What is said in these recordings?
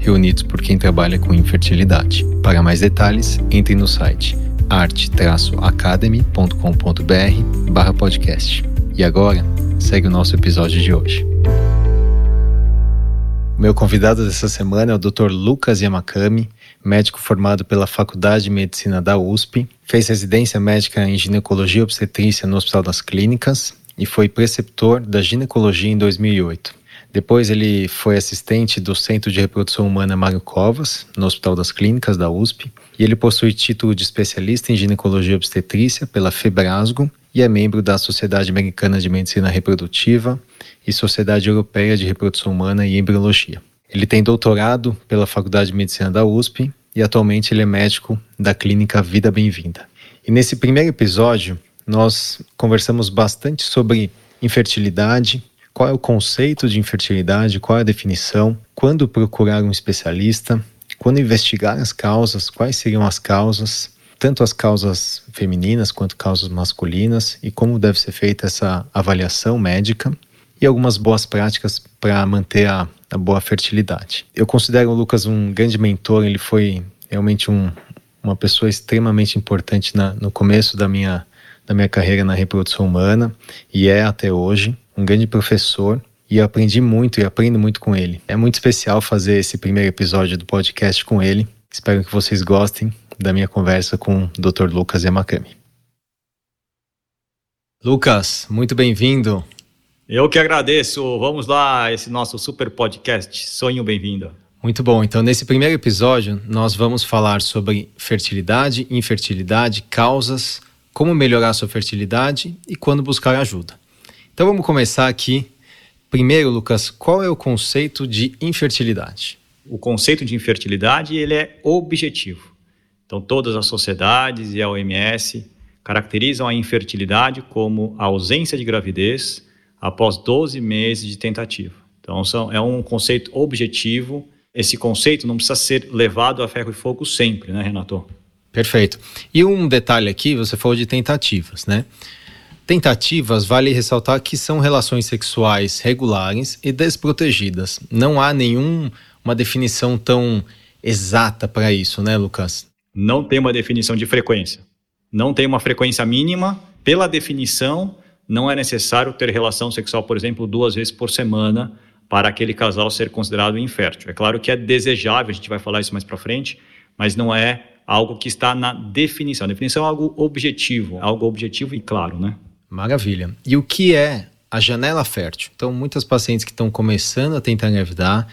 reunidos por quem trabalha com infertilidade. Para mais detalhes, entre no site arte-academy.com.br podcast. E agora, segue o nosso episódio de hoje. Meu convidado dessa semana é o Dr. Lucas Yamakami, médico formado pela Faculdade de Medicina da USP, fez residência médica em ginecologia e obstetrícia no Hospital das Clínicas e foi preceptor da ginecologia em 2008. Depois ele foi assistente do Centro de Reprodução Humana Mário Covas, no Hospital das Clínicas da USP, e ele possui título de especialista em ginecologia obstetrícia pela Febrasgo e é membro da Sociedade Americana de Medicina Reprodutiva e Sociedade Europeia de Reprodução Humana e Embriologia. Ele tem doutorado pela Faculdade de Medicina da USP e atualmente ele é médico da clínica Vida Bem-vinda. E nesse primeiro episódio, nós conversamos bastante sobre infertilidade, qual é o conceito de infertilidade, qual é a definição, quando procurar um especialista, quando investigar as causas, quais seriam as causas, tanto as causas femininas quanto causas masculinas? E como deve ser feita essa avaliação médica? E algumas boas práticas para manter a, a, boa fertilidade. Eu considero o Lucas um grande mentor, ele foi realmente um, uma pessoa extremamente importante na, no começo da minha, da minha carreira na reprodução humana. E é até hoje um grande professor e eu aprendi muito e aprendo muito com ele. É muito especial fazer esse primeiro episódio do podcast com ele. Espero que vocês gostem da minha conversa com o Dr. Lucas Yamakami. Lucas, muito bem-vindo. Eu que agradeço. Vamos lá, esse nosso super podcast. Sonho bem-vindo. Muito bom. Então, nesse primeiro episódio, nós vamos falar sobre fertilidade, infertilidade, causas, como melhorar sua fertilidade e quando buscar ajuda. Então, vamos começar aqui. Primeiro, Lucas, qual é o conceito de infertilidade? O conceito de infertilidade ele é objetivo. Então, todas as sociedades e a OMS caracterizam a infertilidade como a ausência de gravidez após 12 meses de tentativa. Então, são, é um conceito objetivo. Esse conceito não precisa ser levado a ferro e fogo sempre, né, Renato? Perfeito. E um detalhe aqui, você falou de tentativas, né? Tentativas, vale ressaltar que são relações sexuais regulares e desprotegidas. Não há nenhuma definição tão exata para isso, né, Lucas? não tem uma definição de frequência. Não tem uma frequência mínima. Pela definição, não é necessário ter relação sexual, por exemplo, duas vezes por semana para aquele casal ser considerado infértil. É claro que é desejável, a gente vai falar isso mais para frente, mas não é algo que está na definição. A definição é algo objetivo, algo objetivo e claro, né? Maravilha. E o que é a janela fértil? Então, muitas pacientes que estão começando a tentar engravidar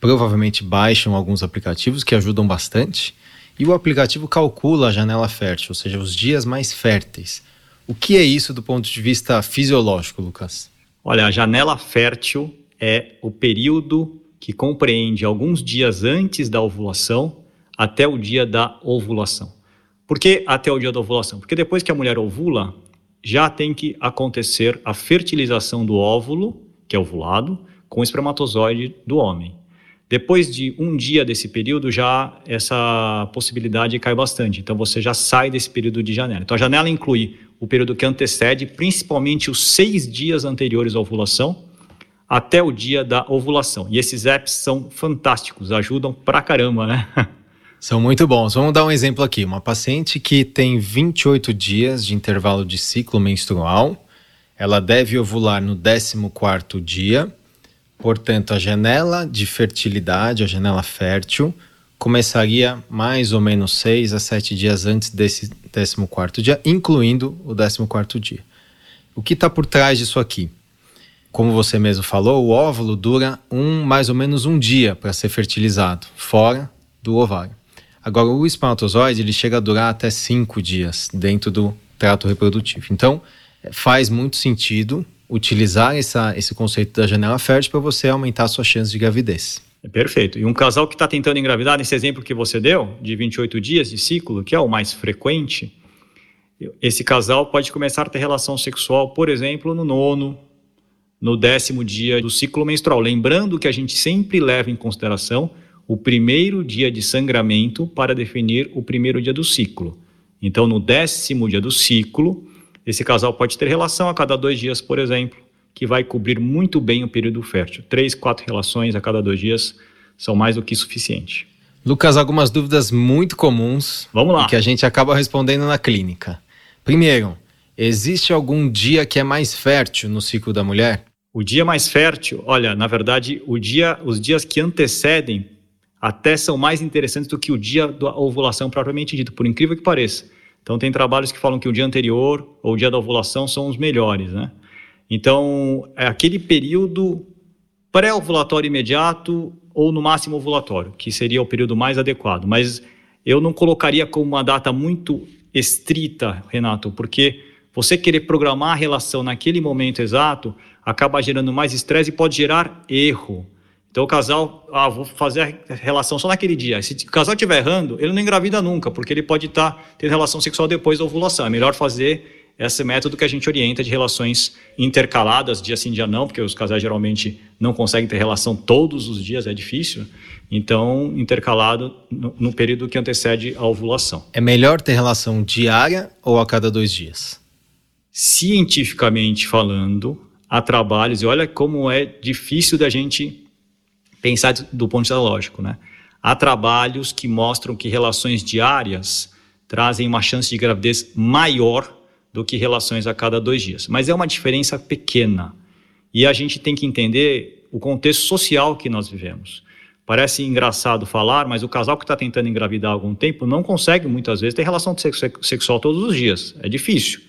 provavelmente baixam alguns aplicativos que ajudam bastante e o aplicativo calcula a janela fértil, ou seja, os dias mais férteis. O que é isso do ponto de vista fisiológico, Lucas? Olha, a janela fértil é o período que compreende alguns dias antes da ovulação até o dia da ovulação. Por que até o dia da ovulação? Porque depois que a mulher ovula, já tem que acontecer a fertilização do óvulo, que é ovulado, com o espermatozoide do homem. Depois de um dia desse período, já essa possibilidade cai bastante. Então, você já sai desse período de janela. Então, a janela inclui o período que antecede, principalmente os seis dias anteriores à ovulação, até o dia da ovulação. E esses apps são fantásticos, ajudam pra caramba, né? São muito bons. Vamos dar um exemplo aqui. Uma paciente que tem 28 dias de intervalo de ciclo menstrual, ela deve ovular no 14º dia Portanto, a janela de fertilidade, a janela fértil, começaria mais ou menos seis a sete dias antes desse 14 dia, incluindo o 14 dia. O que está por trás disso aqui? Como você mesmo falou, o óvulo dura um mais ou menos um dia para ser fertilizado, fora do ovário. Agora, o espermatozoide ele chega a durar até cinco dias dentro do trato reprodutivo. Então, faz muito sentido utilizar essa, esse conceito da janela fértil para você aumentar a sua chance de gravidez. É perfeito. E um casal que está tentando engravidar, nesse exemplo que você deu, de 28 dias de ciclo, que é o mais frequente, esse casal pode começar a ter relação sexual, por exemplo, no nono, no décimo dia do ciclo menstrual. Lembrando que a gente sempre leva em consideração o primeiro dia de sangramento para definir o primeiro dia do ciclo. Então, no décimo dia do ciclo, esse casal pode ter relação a cada dois dias, por exemplo, que vai cobrir muito bem o período fértil. Três, quatro relações a cada dois dias são mais do que suficiente. Lucas, algumas dúvidas muito comuns. Vamos lá. Que a gente acaba respondendo na clínica. Primeiro, existe algum dia que é mais fértil no ciclo da mulher? O dia mais fértil, olha, na verdade, o dia, os dias que antecedem até são mais interessantes do que o dia da ovulação propriamente dito, por incrível que pareça. Então, tem trabalhos que falam que o dia anterior ou o dia da ovulação são os melhores, né? Então, é aquele período pré-ovulatório imediato ou no máximo ovulatório, que seria o período mais adequado. Mas eu não colocaria como uma data muito estrita, Renato, porque você querer programar a relação naquele momento exato acaba gerando mais estresse e pode gerar erro. Então o casal, ah, vou fazer a relação só naquele dia. Se o casal estiver errando, ele não engravida nunca, porque ele pode estar tá tendo relação sexual depois da ovulação. É melhor fazer esse método que a gente orienta de relações intercaladas, dia sim, dia não, porque os casais geralmente não conseguem ter relação todos os dias, é difícil. Então, intercalado no, no período que antecede a ovulação. É melhor ter relação diária ou a cada dois dias? Cientificamente falando, há trabalhos, e olha como é difícil da gente pensar do ponto de vista lógico, né? Há trabalhos que mostram que relações diárias trazem uma chance de gravidez maior do que relações a cada dois dias. Mas é uma diferença pequena. E a gente tem que entender o contexto social que nós vivemos. Parece engraçado falar, mas o casal que está tentando engravidar há algum tempo não consegue muitas vezes ter relação sexual todos os dias. É difícil.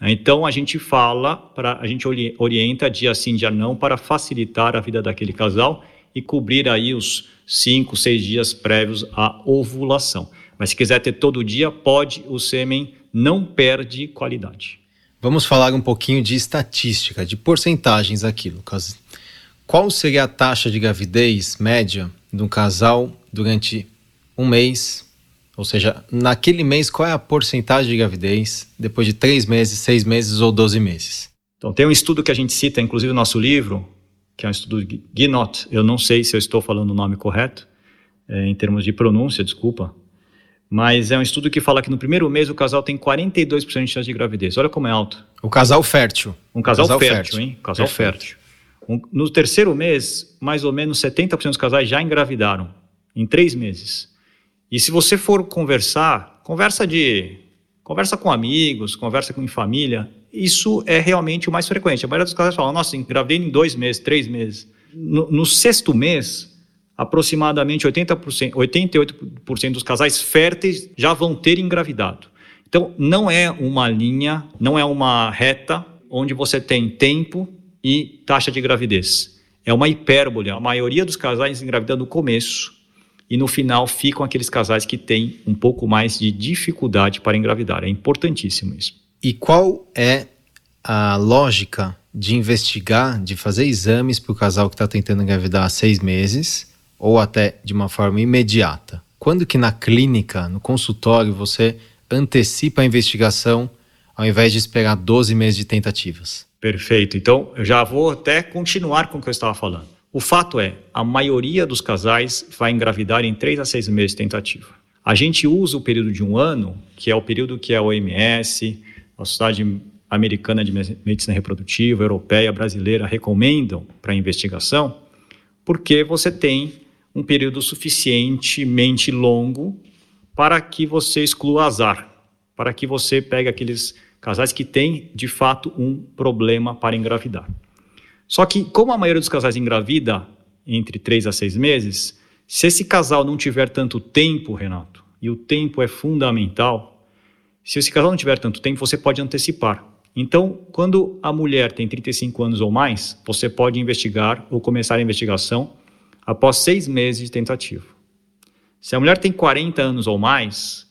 Então a gente fala, para a gente orienta dia sim, dia não, para facilitar a vida daquele casal e cobrir aí os cinco, seis dias prévios à ovulação. Mas se quiser ter todo dia, pode, o sêmen não perde qualidade. Vamos falar um pouquinho de estatística, de porcentagens aqui, Lucas. Qual seria a taxa de gravidez média de um casal durante um mês? Ou seja, naquele mês, qual é a porcentagem de gravidez depois de três meses, seis meses ou doze meses? Então, tem um estudo que a gente cita, inclusive no nosso livro, que é um estudo de Ginot. Eu não sei se eu estou falando o nome correto, é, em termos de pronúncia, desculpa. Mas é um estudo que fala que no primeiro mês o casal tem 42% de chance de gravidez. Olha como é alto. O casal fértil. Um casal, casal fértil, fértil, hein? Casal fértil. Um, no terceiro mês, mais ou menos 70% dos casais já engravidaram, em três meses. E se você for conversar, conversa de. Conversa com amigos, conversa com família, isso é realmente o mais frequente. A maioria dos casais falam, nossa, engravidei em dois meses, três meses. No, no sexto mês, aproximadamente 80%, 88% dos casais férteis já vão ter engravidado. Então, não é uma linha, não é uma reta onde você tem tempo e taxa de gravidez. É uma hipérbole. A maioria dos casais engravidam no começo e no final ficam aqueles casais que têm um pouco mais de dificuldade para engravidar. É importantíssimo isso. E qual é a lógica de investigar, de fazer exames para o casal que está tentando engravidar há seis meses ou até de uma forma imediata? Quando que na clínica, no consultório, você antecipa a investigação ao invés de esperar 12 meses de tentativas? Perfeito. Então, eu já vou até continuar com o que eu estava falando. O fato é, a maioria dos casais vai engravidar em 3 a 6 meses de tentativa. A gente usa o período de um ano, que é o período que a OMS, a Sociedade Americana de Medicina Reprodutiva, Europeia, Brasileira recomendam para investigação, porque você tem um período suficientemente longo para que você exclua azar, para que você pegue aqueles casais que têm, de fato, um problema para engravidar. Só que, como a maioria dos casais engravida entre três a seis meses, se esse casal não tiver tanto tempo, Renato, e o tempo é fundamental, se esse casal não tiver tanto tempo, você pode antecipar. Então, quando a mulher tem 35 anos ou mais, você pode investigar ou começar a investigação após seis meses de tentativa. Se a mulher tem 40 anos ou mais,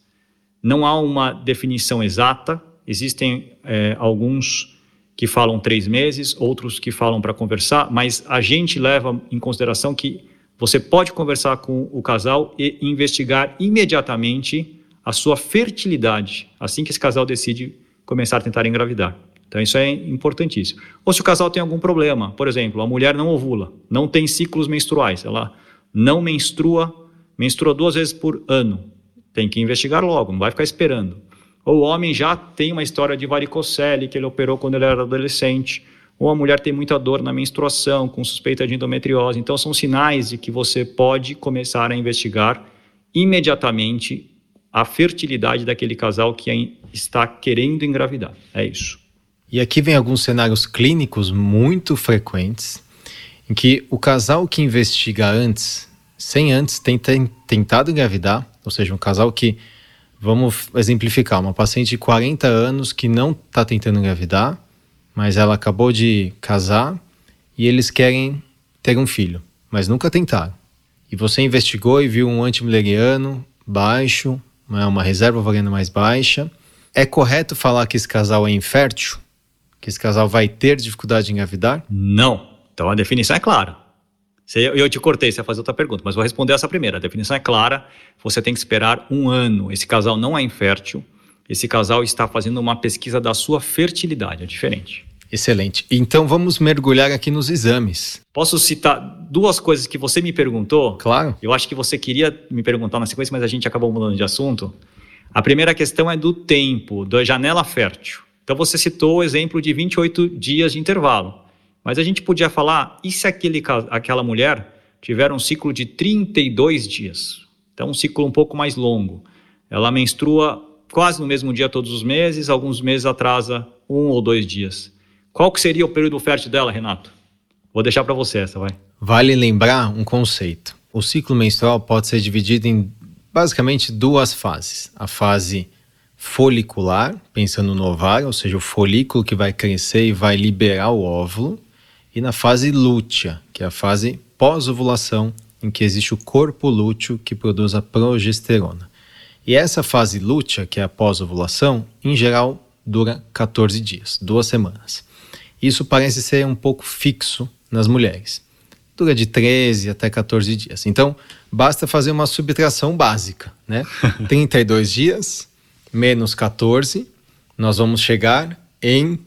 não há uma definição exata. Existem é, alguns que falam três meses, outros que falam para conversar, mas a gente leva em consideração que você pode conversar com o casal e investigar imediatamente a sua fertilidade, assim que esse casal decide começar a tentar engravidar. Então isso é importantíssimo. Ou se o casal tem algum problema, por exemplo, a mulher não ovula, não tem ciclos menstruais, ela não menstrua, menstrua duas vezes por ano. Tem que investigar logo, não vai ficar esperando. Ou o homem já tem uma história de varicocele que ele operou quando ele era adolescente, ou a mulher tem muita dor na menstruação, com suspeita de endometriose. Então são sinais de que você pode começar a investigar imediatamente a fertilidade daquele casal que está querendo engravidar. É isso. E aqui vem alguns cenários clínicos muito frequentes em que o casal que investiga antes, sem antes ter tentado engravidar, ou seja, um casal que, vamos exemplificar, uma paciente de 40 anos que não está tentando engravidar, mas ela acabou de casar e eles querem ter um filho, mas nunca tentaram. E você investigou e viu um antimileriano baixo, né, uma reserva ovariana mais baixa. É correto falar que esse casal é infértil? Que esse casal vai ter dificuldade de engravidar? Não. Então a definição é clara. Eu te cortei, você ia fazer outra pergunta, mas vou responder essa primeira. A definição é clara, você tem que esperar um ano. Esse casal não é infértil, esse casal está fazendo uma pesquisa da sua fertilidade, é diferente. Excelente. Então vamos mergulhar aqui nos exames. Posso citar duas coisas que você me perguntou? Claro. Eu acho que você queria me perguntar na sequência, mas a gente acabou mudando de assunto. A primeira questão é do tempo, da janela fértil. Então você citou o exemplo de 28 dias de intervalo. Mas a gente podia falar, e se aquele, aquela mulher tiver um ciclo de 32 dias? Então, um ciclo um pouco mais longo. Ela menstrua quase no mesmo dia todos os meses, alguns meses atrasa um ou dois dias. Qual que seria o período fértil dela, Renato? Vou deixar para você essa, vai. Vale lembrar um conceito. O ciclo menstrual pode ser dividido em basicamente duas fases. A fase folicular, pensando no ovário, ou seja, o folículo que vai crescer e vai liberar o óvulo, e na fase lútea, que é a fase pós-ovulação, em que existe o corpo lúteo que produz a progesterona. E essa fase lútea, que é a pós-ovulação, em geral dura 14 dias, duas semanas. Isso parece ser um pouco fixo nas mulheres. Dura de 13 até 14 dias. Então, basta fazer uma subtração básica, né? 32 dias menos 14, nós vamos chegar em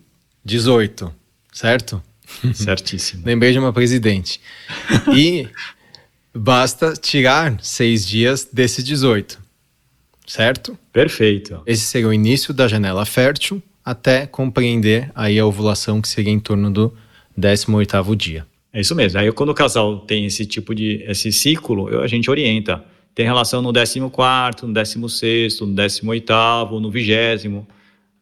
18, certo? Certíssimo. Lembrei de uma presidente. E basta tirar seis dias desses 18, certo? Perfeito. Esse seria o início da janela fértil até compreender aí a ovulação que seria em torno do 18º dia. É isso mesmo. Aí quando o casal tem esse tipo de esse ciclo, a gente orienta tem relação no 14, no 16, no 18, no 20.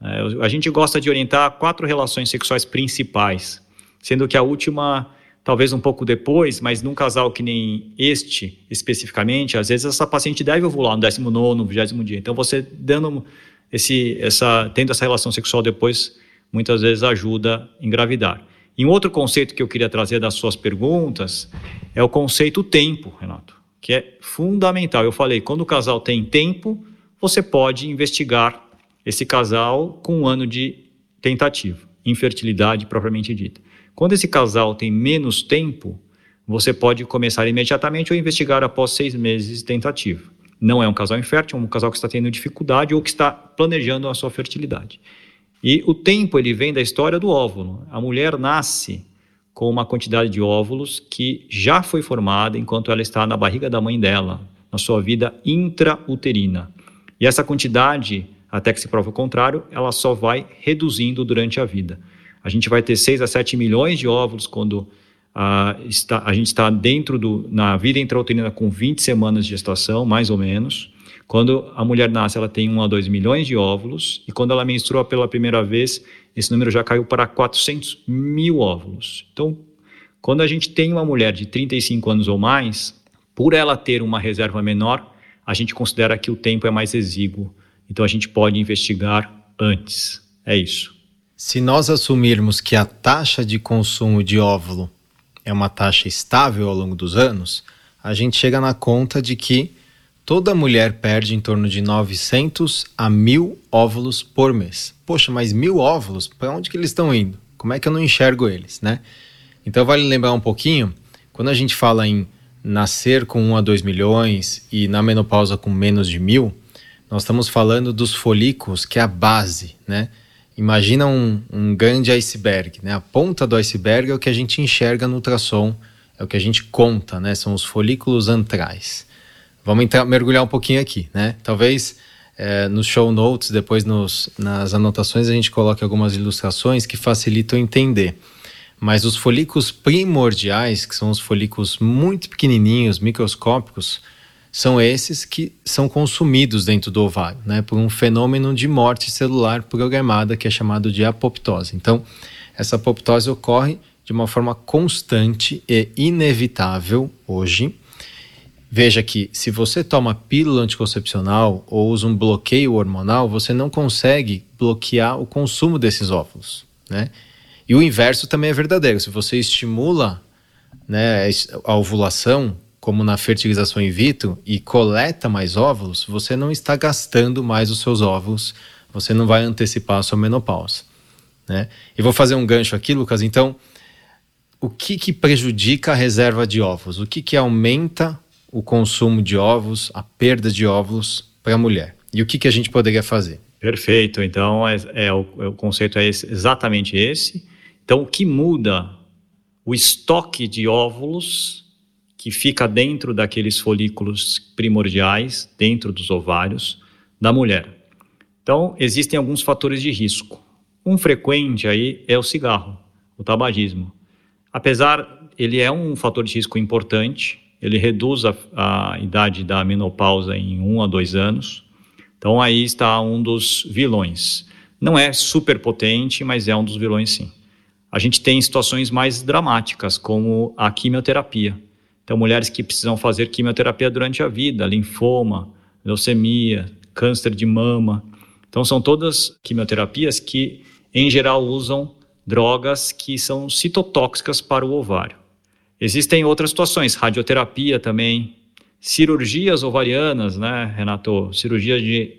É, a gente gosta de orientar quatro relações sexuais principais, sendo que a última, talvez um pouco depois, mas num casal que nem este especificamente, às vezes essa paciente deve ovular no 19, no 20 dia. Então você dando esse, essa, tendo essa relação sexual depois, muitas vezes ajuda a engravidar. E um outro conceito que eu queria trazer das suas perguntas é o conceito tempo, Renato que é fundamental. Eu falei, quando o casal tem tempo, você pode investigar esse casal com um ano de tentativa, infertilidade propriamente dita. Quando esse casal tem menos tempo, você pode começar imediatamente ou investigar após seis meses de tentativa. Não é um casal infértil, é um casal que está tendo dificuldade ou que está planejando a sua fertilidade. E o tempo ele vem da história do óvulo. A mulher nasce com uma quantidade de óvulos que já foi formada enquanto ela está na barriga da mãe dela, na sua vida intrauterina. E essa quantidade, até que se prova o contrário, ela só vai reduzindo durante a vida. A gente vai ter 6 a 7 milhões de óvulos quando a, está, a gente está dentro do, na vida intrauterina com 20 semanas de gestação, mais ou menos. Quando a mulher nasce, ela tem 1 a 2 milhões de óvulos, e quando ela menstrua pela primeira vez, esse número já caiu para 400 mil óvulos. Então, quando a gente tem uma mulher de 35 anos ou mais, por ela ter uma reserva menor, a gente considera que o tempo é mais exíguo. Então, a gente pode investigar antes. É isso. Se nós assumirmos que a taxa de consumo de óvulo é uma taxa estável ao longo dos anos, a gente chega na conta de que Toda mulher perde em torno de 900 a 1000 óvulos por mês. Poxa, mas mil óvulos? Para onde que eles estão indo? Como é que eu não enxergo eles, né? Então vale lembrar um pouquinho, quando a gente fala em nascer com 1 a 2 milhões e na menopausa com menos de mil, nós estamos falando dos folículos, que é a base, né? Imagina um, um grande iceberg, né? A ponta do iceberg é o que a gente enxerga no ultrassom, é o que a gente conta, né? São os folículos antrais. Vamos entrar, mergulhar um pouquinho aqui, né? Talvez é, nos show notes, depois nos, nas anotações, a gente coloque algumas ilustrações que facilitam entender. Mas os folículos primordiais, que são os folículos muito pequenininhos, microscópicos, são esses que são consumidos dentro do ovário, né, por um fenômeno de morte celular programada que é chamado de apoptose. Então, essa apoptose ocorre de uma forma constante e inevitável hoje. Veja que se você toma pílula anticoncepcional ou usa um bloqueio hormonal, você não consegue bloquear o consumo desses óvulos, né? E o inverso também é verdadeiro. Se você estimula né, a ovulação, como na fertilização in vitro, e coleta mais óvulos, você não está gastando mais os seus óvulos, você não vai antecipar a sua menopausa. Né? E vou fazer um gancho aqui, Lucas. Então, o que, que prejudica a reserva de óvulos? O que, que aumenta o consumo de ovos, a perda de óvulos para a mulher? E o que, que a gente poderia fazer? Perfeito. Então, é, é o, o, conceito é esse, exatamente esse. Então, o que muda o estoque de óvulos que fica dentro daqueles folículos primordiais, dentro dos ovários da mulher. Então, existem alguns fatores de risco. Um frequente aí é o cigarro, o tabagismo. Apesar, ele é um fator de risco importante, ele reduz a, a idade da menopausa em um a dois anos. Então, aí está um dos vilões. Não é super potente, mas é um dos vilões sim a gente tem situações mais dramáticas, como a quimioterapia. Então, mulheres que precisam fazer quimioterapia durante a vida, linfoma, leucemia, câncer de mama. Então, são todas quimioterapias que, em geral, usam drogas que são citotóxicas para o ovário. Existem outras situações, radioterapia também, cirurgias ovarianas, né, Renato? Cirurgias de,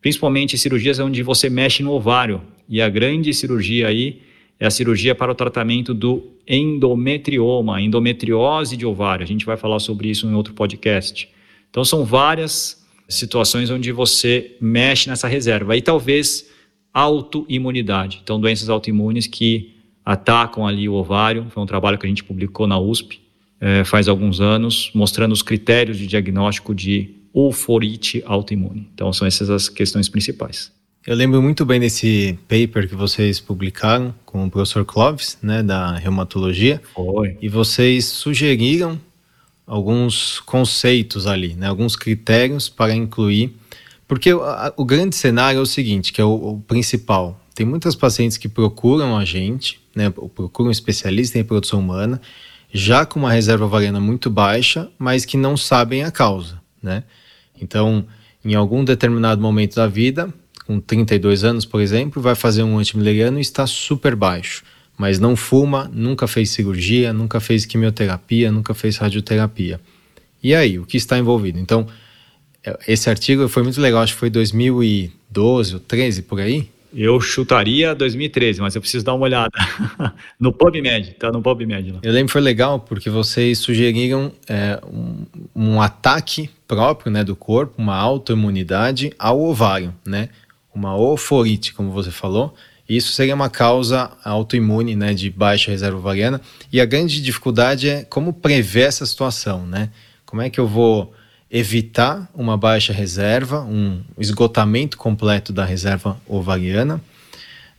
principalmente cirurgias onde você mexe no ovário. E a grande cirurgia aí é a cirurgia para o tratamento do endometrioma, endometriose de ovário. A gente vai falar sobre isso em outro podcast. Então, são várias situações onde você mexe nessa reserva. E talvez autoimunidade. Então, doenças autoimunes que atacam ali o ovário. Foi um trabalho que a gente publicou na USP é, faz alguns anos, mostrando os critérios de diagnóstico de ulforite autoimune. Então, são essas as questões principais. Eu lembro muito bem desse paper que vocês publicaram com o professor Clovis, né, da reumatologia. Foi. E vocês sugeriram alguns conceitos ali, né, alguns critérios para incluir. Porque o, a, o grande cenário é o seguinte, que é o, o, principal. Tem muitas pacientes que procuram a gente, né, procuram um especialista em reprodução humana, já com uma reserva ovariana muito baixa, mas que não sabem a causa, né? Então, em algum determinado momento da vida, com 32 anos, por exemplo, vai fazer um antimileriano e está super baixo, mas não fuma, nunca fez cirurgia, nunca fez quimioterapia, nunca fez radioterapia. E aí, o que está envolvido? Então, é, esse artigo foi muito legal, acho que foi 2012 ou 13 por aí. Eu chutaria 2013, mas eu preciso dar uma olhada. no PubMed, tá no PubMed lá. Eu lembro que foi legal porque vocês sugeriram é, um, um, ataque próprio né, do corpo, uma autoimunidade ao ovário, né? Uma oforite, como você falou. Isso seria uma causa autoimune, né, de baixa reserva ovariana. E a grande dificuldade é como prever essa situação, né? Como é que eu vou evitar uma baixa reserva, um esgotamento completo da reserva ovariana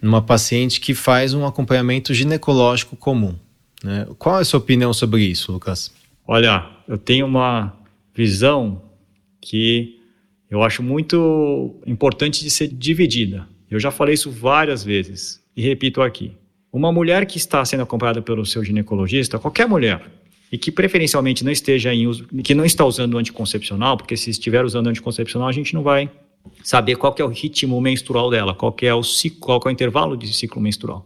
numa paciente que faz um acompanhamento ginecológico comum. Né? Qual é a sua opinião sobre isso, Lucas? Olha, eu tenho uma visão que eu acho muito importante de ser dividida. Eu já falei isso várias vezes e repito aqui. Uma mulher que está sendo acompanhada pelo seu ginecologista, qualquer mulher, e que preferencialmente não esteja em uso, que não está usando anticoncepcional, porque se estiver usando anticoncepcional, a gente não vai saber qual é o ritmo menstrual dela, qual é o ciclo, qual é o intervalo de ciclo menstrual.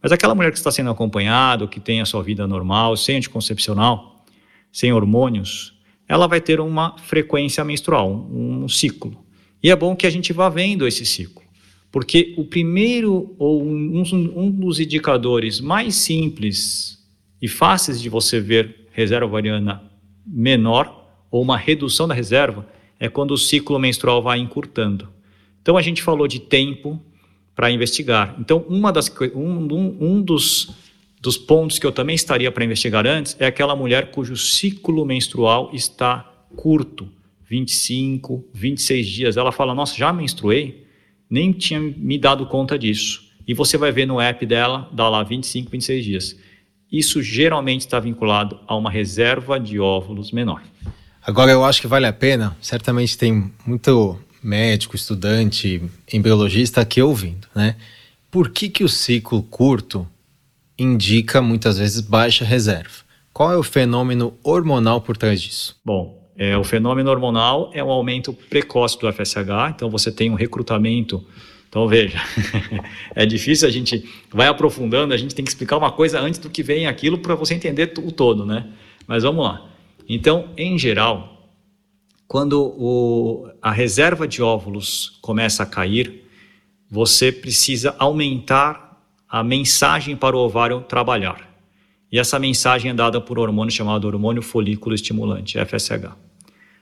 Mas aquela mulher que está sendo acompanhada, que tem a sua vida normal, sem anticoncepcional, sem hormônios, ela vai ter uma frequência menstrual, um, ciclo. E é bom que a gente vá vendo esse ciclo, porque o primeiro ou um, um dos indicadores mais simples e fáceis de você ver reserva ovariana menor ou uma redução da reserva é quando o ciclo menstrual vai encurtando. Então a gente falou de tempo para investigar. Então uma das, um, um dos, dos pontos que eu também estaria para investigar antes é aquela mulher cujo ciclo menstrual está curto, 25, 26 dias. Ela fala: Nossa, já menstruei? Nem tinha me dado conta disso. E você vai ver no app dela, dá lá 25, 26 dias. Isso geralmente está vinculado a uma reserva de óvulos menor. Agora, eu acho que vale a pena, certamente tem muito médico, estudante, embriologista aqui ouvindo, né? Por que, que o ciclo curto indica muitas vezes baixa reserva? Qual é o fenômeno hormonal por trás disso? Bom, é, o fenômeno hormonal é um aumento precoce do FSH, então você tem um recrutamento. Então veja, é difícil a gente vai aprofundando, a gente tem que explicar uma coisa antes do que vem aquilo para você entender o todo, né? Mas vamos lá. Então, em geral, quando o, a reserva de óvulos começa a cair, você precisa aumentar a mensagem para o ovário trabalhar. E essa mensagem é dada por um hormônio chamado hormônio folículo estimulante, FSH.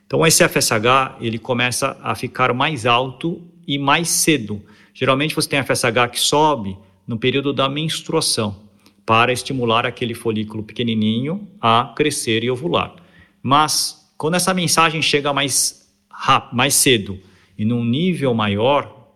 Então esse FSH, ele começa a ficar mais alto e mais cedo. Geralmente você tem FSH que sobe no período da menstruação, para estimular aquele folículo pequenininho a crescer e ovular. Mas quando essa mensagem chega mais rápido, mais cedo e num nível maior,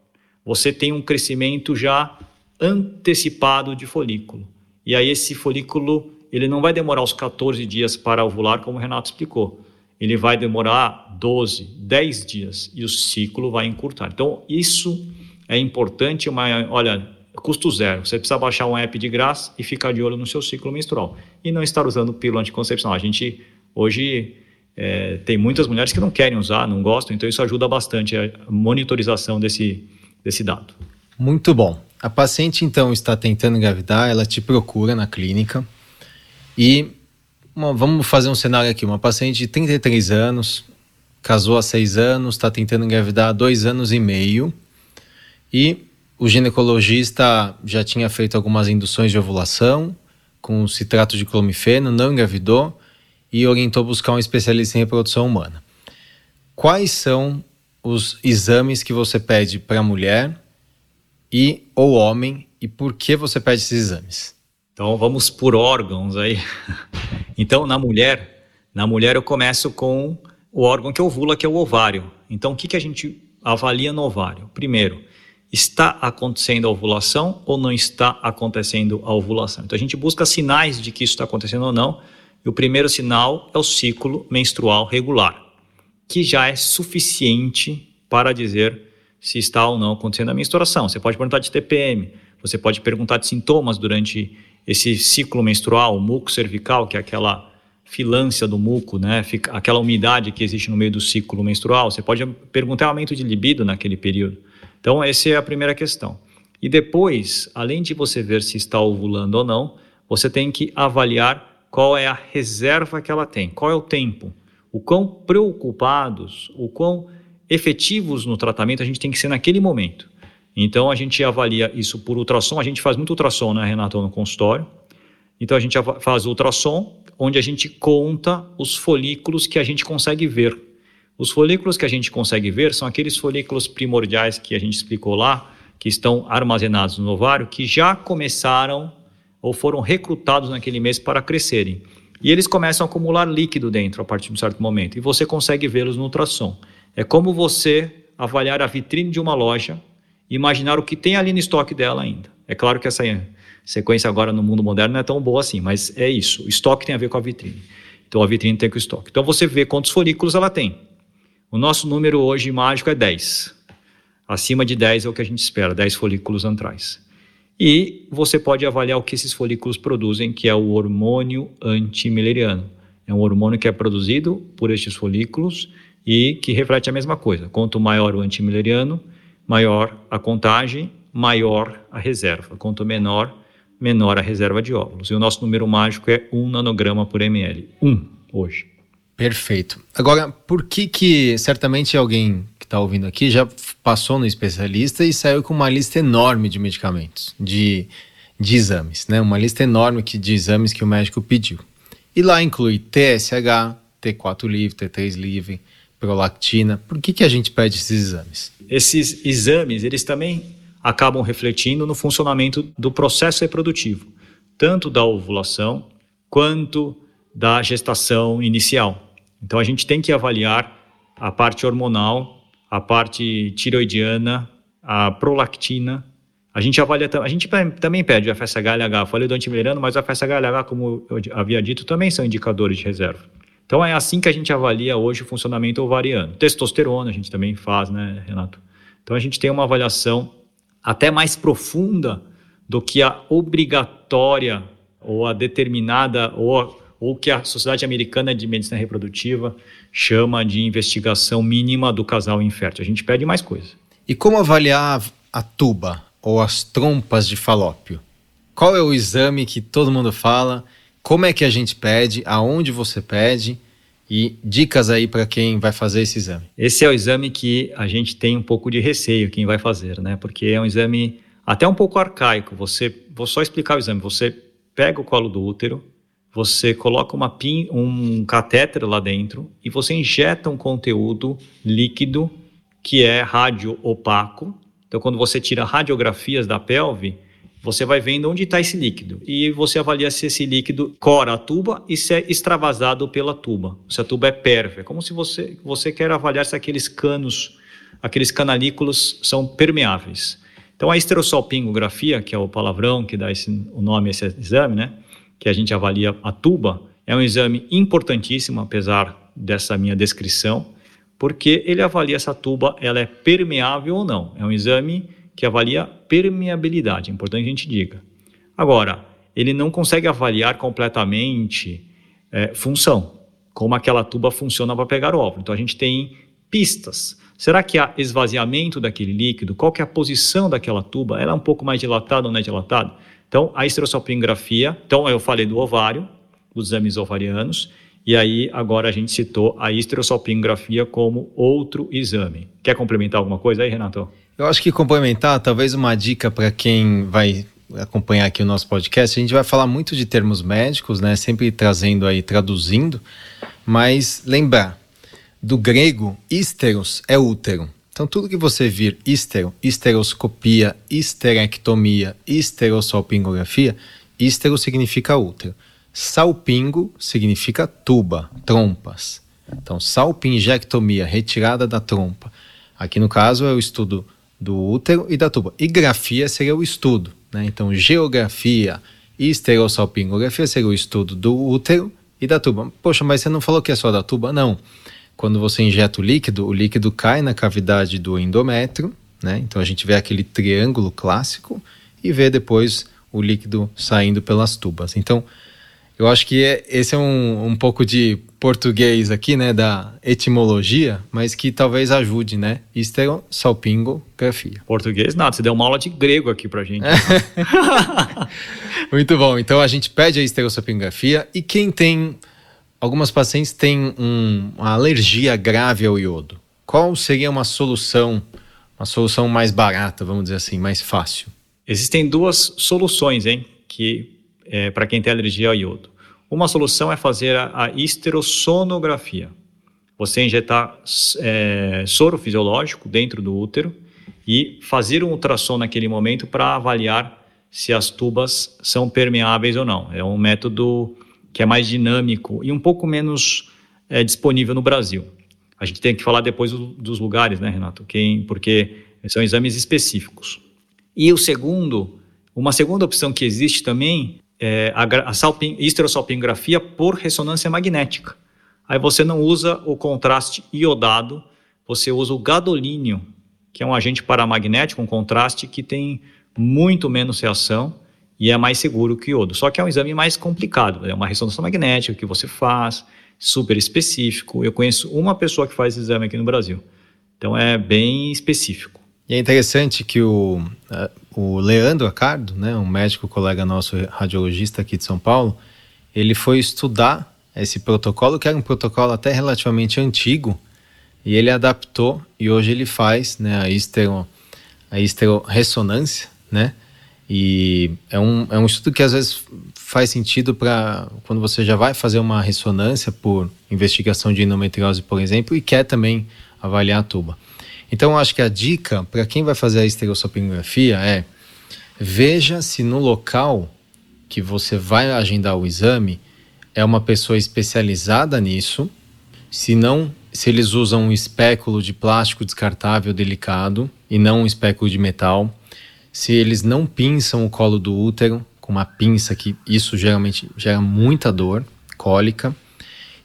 você tem um crescimento já antecipado de folículo. E aí esse folículo, ele não vai demorar os 14 dias para ovular, como o Renato explicou. Ele vai demorar 12, 10 dias e o ciclo vai encurtar. Então, isso é importante, uma, olha, custo zero. Você precisa baixar um app de graça e ficar de olho no seu ciclo menstrual. E não estar usando pílula anticoncepcional. A gente Hoje é, tem muitas mulheres que não querem usar, não gostam, então isso ajuda bastante a monitorização desse, desse dado. Muito bom. A paciente então está tentando engravidar, ela te procura na clínica. E uma, vamos fazer um cenário aqui: uma paciente de 33 anos, casou há seis anos, está tentando engravidar há dois anos e meio. E o ginecologista já tinha feito algumas induções de ovulação com citrato de clomifeno, não engravidou e orientou buscar um especialista em reprodução humana. Quais são os exames que você pede para a mulher e ou homem e por que você pede esses exames? Então vamos por órgãos aí. Então na mulher, na mulher eu começo com o órgão que ovula, que é o ovário. Então o que, que a gente avalia no ovário? Primeiro, está acontecendo a ovulação ou não está acontecendo a ovulação? Então a gente busca sinais de que isso está acontecendo ou não e o primeiro sinal é o ciclo menstrual regular, que já é suficiente para dizer se está ou não acontecendo a menstruação. Você pode perguntar de TPM, você pode perguntar de sintomas durante esse ciclo menstrual, muco cervical, que é aquela filância do muco, né? aquela umidade que existe no meio do ciclo menstrual. Você pode perguntar aumento de libido naquele período. Então, essa é a primeira questão. E depois, além de você ver se está ovulando ou não, você tem que avaliar qual é a reserva que ela tem, qual é o tempo, o quão preocupados, o quão efetivos no tratamento a gente tem que ser naquele momento. Então a gente avalia isso por ultrassom, a gente faz muito ultrassom, né, Renato, no consultório. Então a gente faz ultrassom, onde a gente conta os folículos que a gente consegue ver. Os folículos que a gente consegue ver são aqueles folículos primordiais que a gente explicou lá, que estão armazenados no ovário, que já começaram ou foram recrutados naquele mês para crescerem. E eles começam a acumular líquido dentro a partir de um certo momento, e você consegue vê-los no ultrassom. É como você avaliar a vitrine de uma loja e imaginar o que tem ali no estoque dela ainda. É claro que essa sequência agora no mundo moderno não é tão boa assim, mas é isso. O estoque tem a ver com a vitrine. Então a vitrine tem com o estoque. Então você vê quantos folículos ela tem. O nosso número hoje mágico é 10. Acima de 10 é o que a gente espera, 10 folículos antrais. E você pode avaliar o que esses folículos produzem, que é o hormônio antimileriano. É um hormônio que é produzido por estes folículos e que reflete a mesma coisa. Quanto maior o antimileriano, maior a contagem, maior a reserva. Quanto menor, menor a reserva de óvulos. E o nosso número mágico é 1 nanograma por ml. 1 hoje. Perfeito. Agora, por que que certamente alguém que está ouvindo aqui já passou no especialista e saiu com uma lista enorme de medicamentos, de, de exames, né? Uma lista enorme que, de exames que o médico pediu. E lá inclui TSH, T4 livre, T3 livre, prolactina. Por que, que a gente pede esses exames? Esses exames, eles também acabam refletindo no funcionamento do processo reprodutivo, tanto da ovulação quanto da gestação inicial. Então a gente tem que avaliar a parte hormonal, a parte tiroidiana, a prolactina. A gente avalia, a gente também pede o FSH-LH. Falei do antimileriano, mas o FSH-LH, como eu havia dito, também são indicadores de reserva. Então é assim que a gente avalia hoje o funcionamento ovariano. Testosterona a gente também faz, né, Renato? Então a gente tem uma avaliação até mais profunda do que a obrigatória ou a determinada ou ou que a Sociedade Americana de Medicina Reprodutiva chama de investigação mínima do casal infértil. A gente pede mais coisa. E como avaliar a tuba ou as trompas de falópio? Qual é o exame que todo mundo fala? Como é que a gente pede? Aonde você pede? E dicas aí para quem vai fazer esse exame. Esse é o exame que a gente tem um pouco de receio quem vai fazer, né? Porque é um exame até um pouco arcaico. Você, vou só explicar o exame. Você pega o colo do útero, você coloca uma pin, um catéter lá dentro e você injeta um conteúdo líquido que é rádio opaco. Então, quando você tira radiografias da pelve, você vai vendo onde está esse líquido e você avalia se esse líquido cora a tuba e se é extravasado pela tuba, se a tuba é pérvia, como se você você quer avaliar se aqueles canos, aqueles canalículos são permeáveis. Então a esterossalpingografia, que é o palavrão que dá esse, o nome a esse exame, né? que a gente avalia a tuba, é um exame importantíssimo, apesar dessa minha descrição, porque ele avalia se a tuba ela é permeável ou não. É um exame que avalia permeabilidade, é importante que a gente diga. Agora, ele não consegue avaliar completamente é, função, como aquela tuba funciona para pegar o óvulo. Então a gente tem pistas. Será que há esvaziamento daquele líquido? Qual que é a posição daquela tuba? Ela é um pouco mais dilatada ou não é dilatada? Então, a esterossalpingografia, então eu falei do ovário, dos exames ovarianos, e aí agora a gente citou a esterossalpingografia como outro exame. Quer complementar alguma coisa aí, Renato? Eu acho que complementar, talvez uma dica para quem vai acompanhar aqui o nosso podcast, a gente vai falar muito de termos médicos, né, sempre trazendo aí, traduzindo, mas lembrar, do grego, ísteros é útero, então, tudo que você vir estero, esteroscopia, esterectomia, esterossalpingografia, estero significa útero. Salpingo significa tuba, trompas. Então, salpingectomia, retirada da trompa. Aqui no caso é o estudo do útero e da tuba. E grafia seria o estudo. Né? Então, geografia, esterossalpingografia seria o estudo do útero e da tuba. Poxa, mas você não falou que é só da tuba? Não. Quando você injeta o líquido, o líquido cai na cavidade do endométrio, né? Então a gente vê aquele triângulo clássico e vê depois o líquido saindo pelas tubas. Então, eu acho que é, esse é um, um pouco de português aqui, né, da etimologia, mas que talvez ajude, né? Istero, salpingo, grafia. Português nada, você deu uma aula de grego aqui pra gente. Muito bom, então a gente pede a esterossalpingografia e quem tem algumas pacientes têm um, uma alergia grave ao iodo. Qual seria uma solução, uma solução mais barata, vamos dizer assim, mais fácil? Existem duas soluções, hein, que é, para quem tem alergia ao iodo. Uma solução é fazer a, a. Você injetar é, soro fisiológico dentro do útero e fazer um ultrassom naquele momento para avaliar se as tubas são permeáveis ou não. É um método que é mais dinâmico e um pouco menos é, disponível no Brasil. A gente tem que falar depois dos lugares, né, Renato? Quem, porque são exames específicos. E o segundo, uma segunda opção que existe também é a, a salping, esterossalpingografia por ressonância magnética. Aí você não usa o contraste iodado, você usa o gadolínio, que é um agente paramagnético, um contraste que tem muito menos reação e é mais seguro que o iodo. Só que é um exame mais complicado, é uma ressonância magnética que você faz, super específico. Eu conheço uma pessoa que faz esse exame aqui no Brasil. Então é bem específico. E é interessante que o, o Leandro Acardo, né, um médico colega nosso radiologista aqui de São Paulo, ele foi estudar esse protocolo, que era um protocolo até relativamente antigo, e ele adaptou e hoje ele faz né, a, estero, a né, e é um, é um estudo que às vezes faz sentido para quando você já vai fazer uma ressonância por investigação de endometriose, por exemplo, e quer também avaliar a tuba. Então, acho que a dica para quem vai fazer a estereossopingografia é veja se no local que você vai agendar o exame é uma pessoa especializada nisso, se não, se eles usam um espéculo de plástico descartável delicado e não um espéculo de metal, se eles não pinçam o colo do útero com uma pinça que isso geralmente gera muita dor, cólica,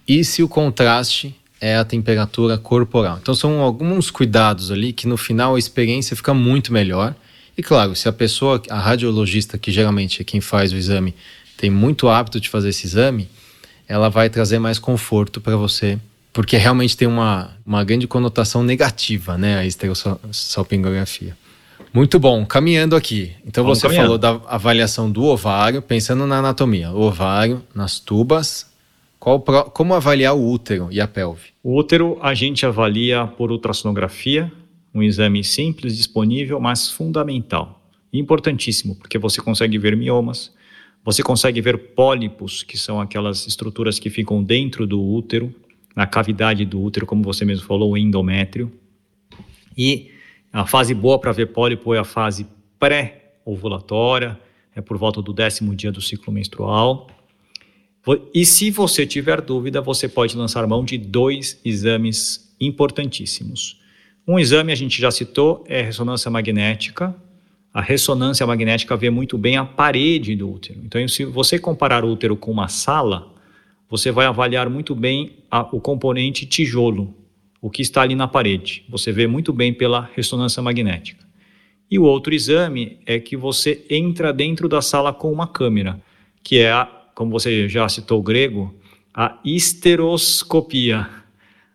e se o contraste é a temperatura corporal. Então são alguns cuidados ali que no final a experiência fica muito melhor. E claro, se a pessoa, a radiologista, que geralmente é quem faz o exame, tem muito hábito de fazer esse exame, ela vai trazer mais conforto para você, porque realmente tem uma, uma grande conotação negativa, né, a estereossalpingografia. Muito bom, caminhando aqui. Então Vamos você caminhando. falou da avaliação do ovário, pensando na anatomia, o ovário, nas tubas, qual, como avaliar o útero e a pelve? O útero a gente avalia por ultrassonografia, um exame simples, disponível, mas fundamental. Importantíssimo, porque você consegue ver miomas, você consegue ver pólipos, que são aquelas estruturas que ficam dentro do útero, na cavidade do útero, como você mesmo falou, o endométrio. E a fase boa para ver pólipo é a fase pré-ovulatória, é por volta do décimo dia do ciclo menstrual. E se você tiver dúvida, você pode lançar mão de dois exames importantíssimos. Um exame a gente já citou é ressonância magnética. A ressonância magnética vê muito bem a parede do útero. Então, se você comparar o útero com uma sala, você vai avaliar muito bem a, o componente tijolo, o que está ali na parede. Você vê muito bem pela ressonância magnética. E o outro exame é que você entra dentro da sala com uma câmera, que é a como você já citou o grego, a histeroscopia,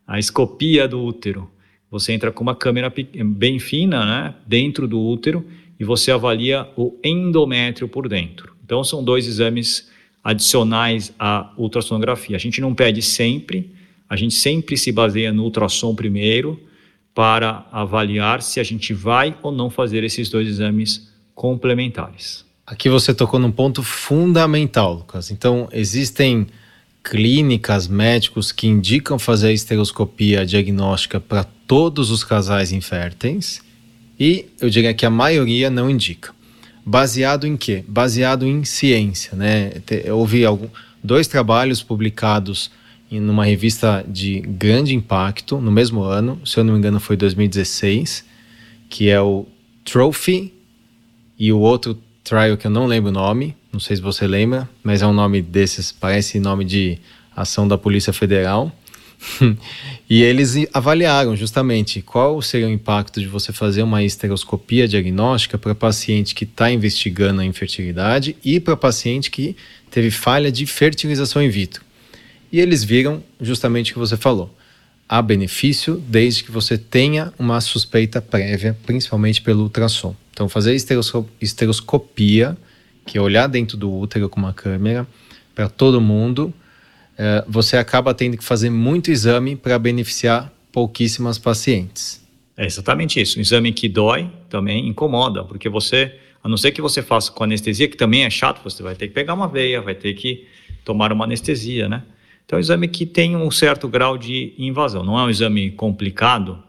a escopia do útero. Você entra com uma câmera bem fina, né, dentro do útero e você avalia o endométrio por dentro. Então são dois exames adicionais à ultrassonografia. A gente não pede sempre, a gente sempre se baseia no ultrassom primeiro para avaliar se a gente vai ou não fazer esses dois exames complementares. Aqui você tocou num ponto fundamental, Lucas. Então, existem clínicas, médicos que indicam fazer a estereoscopia diagnóstica para todos os casais inférteis e eu diria que a maioria não indica. Baseado em quê? Baseado em ciência, né? Eu ouvi algum, dois trabalhos publicados em uma revista de grande impacto no mesmo ano, se eu não me engano foi 2016, que é o Trophy e o outro trial que eu não lembro o nome, não sei se você lembra, mas é um nome desses, parece nome de ação da Polícia Federal. e eles avaliaram justamente qual seria o impacto de você fazer uma estereoscopia diagnóstica para paciente que está investigando a infertilidade e para paciente que teve falha de fertilização in vitro. E eles viram justamente o que você falou. Há benefício desde que você tenha uma suspeita prévia, principalmente pelo ultrassom. Então, fazer esteroscopia, que é olhar dentro do útero com uma câmera, para todo mundo, é, você acaba tendo que fazer muito exame para beneficiar pouquíssimas pacientes. É exatamente isso. Um exame que dói também incomoda, porque você, a não ser que você faça com anestesia, que também é chato, você vai ter que pegar uma veia, vai ter que tomar uma anestesia, né? Então, é um exame que tem um certo grau de invasão. Não é um exame complicado,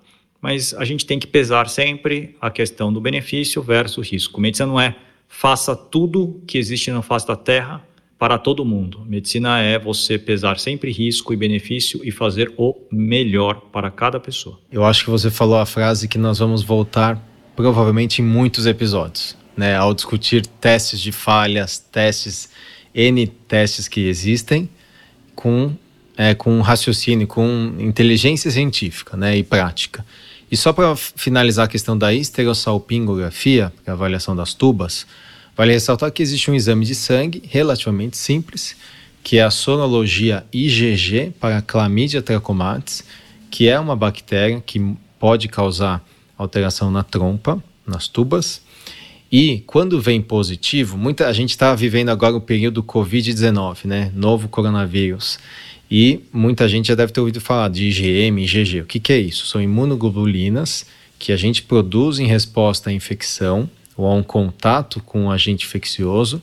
mas a gente tem que pesar sempre a questão do benefício versus risco. Medicina não é faça tudo que existe na face da Terra para todo mundo. Medicina é você pesar sempre risco e benefício e fazer o melhor para cada pessoa. Eu acho que você falou a frase que nós vamos voltar provavelmente em muitos episódios, né? Ao discutir testes de falhas, testes N testes que existem com é, com raciocínio, com inteligência científica, né, e prática. E só para finalizar a questão da estereossalpingografia, que é a avaliação das tubas, vale ressaltar que existe um exame de sangue relativamente simples, que é a sorologia IgG para Chlamydia trachomatis, que é uma bactéria que pode causar alteração na trompa, nas tubas. E quando vem positivo, muita a gente está vivendo agora o período Covid-19, né? Novo coronavírus. E muita gente já deve ter ouvido falar de IgM, IgG. O que, que é isso? São imunoglobulinas que a gente produz em resposta à infecção ou a um contato com um agente infeccioso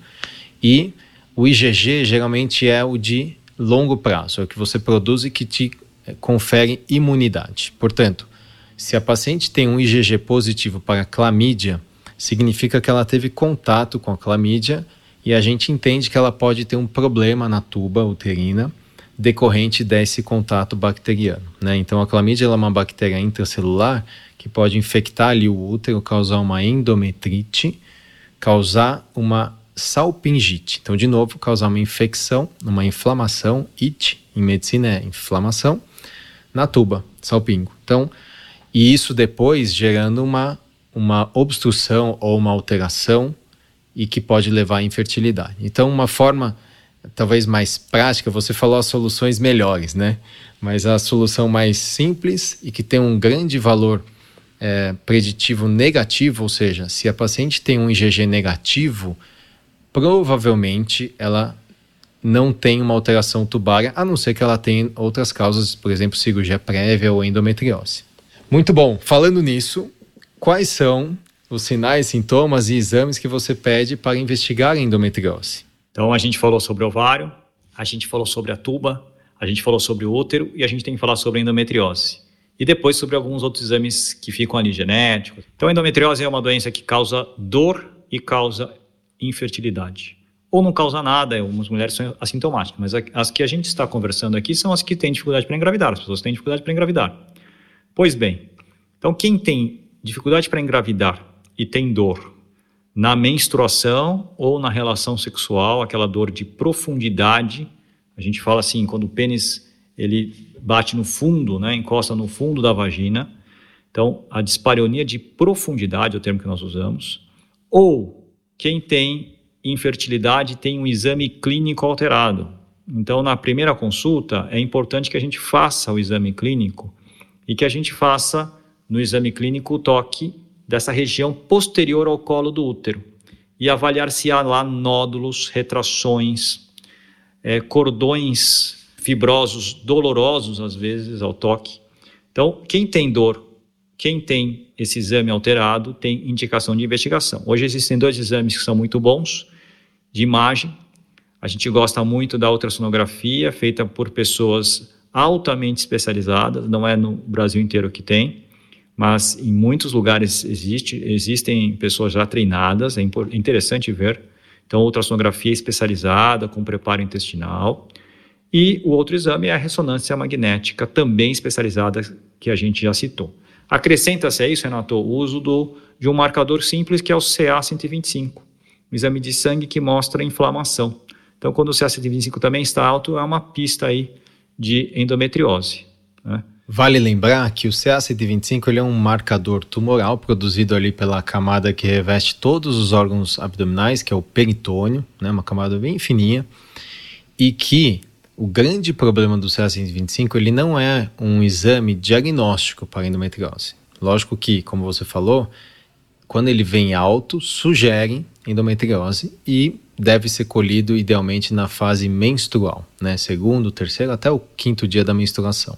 e O IgG geralmente é o de longo prazo, é o que você produz e que te eh, confere imunidade. Portanto, se a paciente tem um IgG positivo para clamídia, significa que ela teve contato com a clamídia e a gente entende que ela pode ter um problema na tuba uterina decorrente desse contato bacteriano. Né? Então, a clamídia é uma bactéria intracelular que pode infectar ali o útero, causar uma endometrite, causar uma salpingite. Então, de novo, causar uma infecção, uma inflamação, it, em medicina é inflamação, na tuba, salpingo. Então, e isso depois gerando uma, uma obstrução ou uma alteração e que pode levar à infertilidade. Então, uma forma talvez mais prática, você falou as soluções melhores, né? Mas a solução mais simples e que tem um grande valor é, preditivo negativo, ou seja, se a paciente tem um IgG negativo, provavelmente ela não tem uma alteração tubária, a não ser que ela tenha outras causas, por exemplo, cirurgia prévia ou endometriose. Muito bom. Falando nisso, quais são os sinais, sintomas e exames que você pede para investigar a endometriose? Então, a gente falou sobre ovário, a gente falou sobre a tuba, a gente falou sobre o útero e a gente tem que falar sobre endometriose. E depois sobre alguns outros exames que ficam ali genéticos. Então, a endometriose é uma doença que causa dor e causa infertilidade. Ou não causa nada, algumas mulheres são assintomáticas, mas as que a gente está conversando aqui são as que têm dificuldade para engravidar, as pessoas têm dificuldade para engravidar. Pois bem, então quem tem dificuldade para engravidar e tem dor na menstruação ou na relação sexual, aquela dor de profundidade. A gente fala assim, quando o pênis ele bate no fundo, né, encosta no fundo da vagina. Então, a dispareunia de profundidade é o termo que nós usamos. Ou quem tem infertilidade tem um exame clínico alterado. Então, na primeira consulta, é importante que a gente faça o exame clínico e que a gente faça no exame clínico o toque dessa região posterior ao colo do útero e avaliar se há lá nódulos, retrações, é, cordões fibrosos dolorosos às vezes ao toque. Então, quem tem dor, quem tem esse exame alterado, tem indicação de investigação. Hoje existem dois exames que são muito bons de imagem. A gente gosta muito da ultrassonografia, feita por pessoas altamente especializadas, não é no Brasil inteiro que tem mas em muitos lugares existe, existem pessoas já treinadas, é interessante ver. Então, ultrassonografia especializada com preparo intestinal. E o outro exame é a ressonância magnética, também especializada, que a gente já citou. Acrescenta-se a isso, Renato, o uso do, de um marcador simples que é o CA125, um exame de sangue que mostra inflamação. Então, quando o CA125 também está alto, é uma pista aí de endometriose. Né? Vale lembrar que o CA125 ele é um marcador tumoral produzido ali pela camada que reveste todos os órgãos abdominais, que é o peritônio, né, uma camada bem fininha, e que o grande problema do CA125 ele não é um exame diagnóstico para endometriose. Lógico que, como você falou, quando ele vem alto, sugere endometriose e deve ser colhido idealmente na fase menstrual, né? Segundo, terceiro, até o quinto dia da menstruação.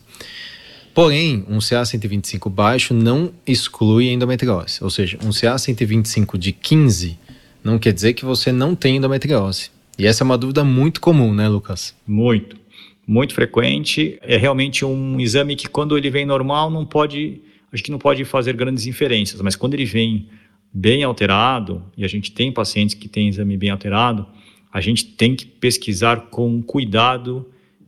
Porém, um CA125 baixo não exclui endometriose. Ou seja, um CA125 de 15 não quer dizer que você não tem endometriose. E essa é uma dúvida muito comum, né, Lucas? Muito. Muito frequente. É realmente um exame que, quando ele vem normal, não pode. Acho que não pode fazer grandes inferências, mas quando ele vem bem alterado, e a gente tem pacientes que têm exame bem alterado, a gente tem que pesquisar com cuidado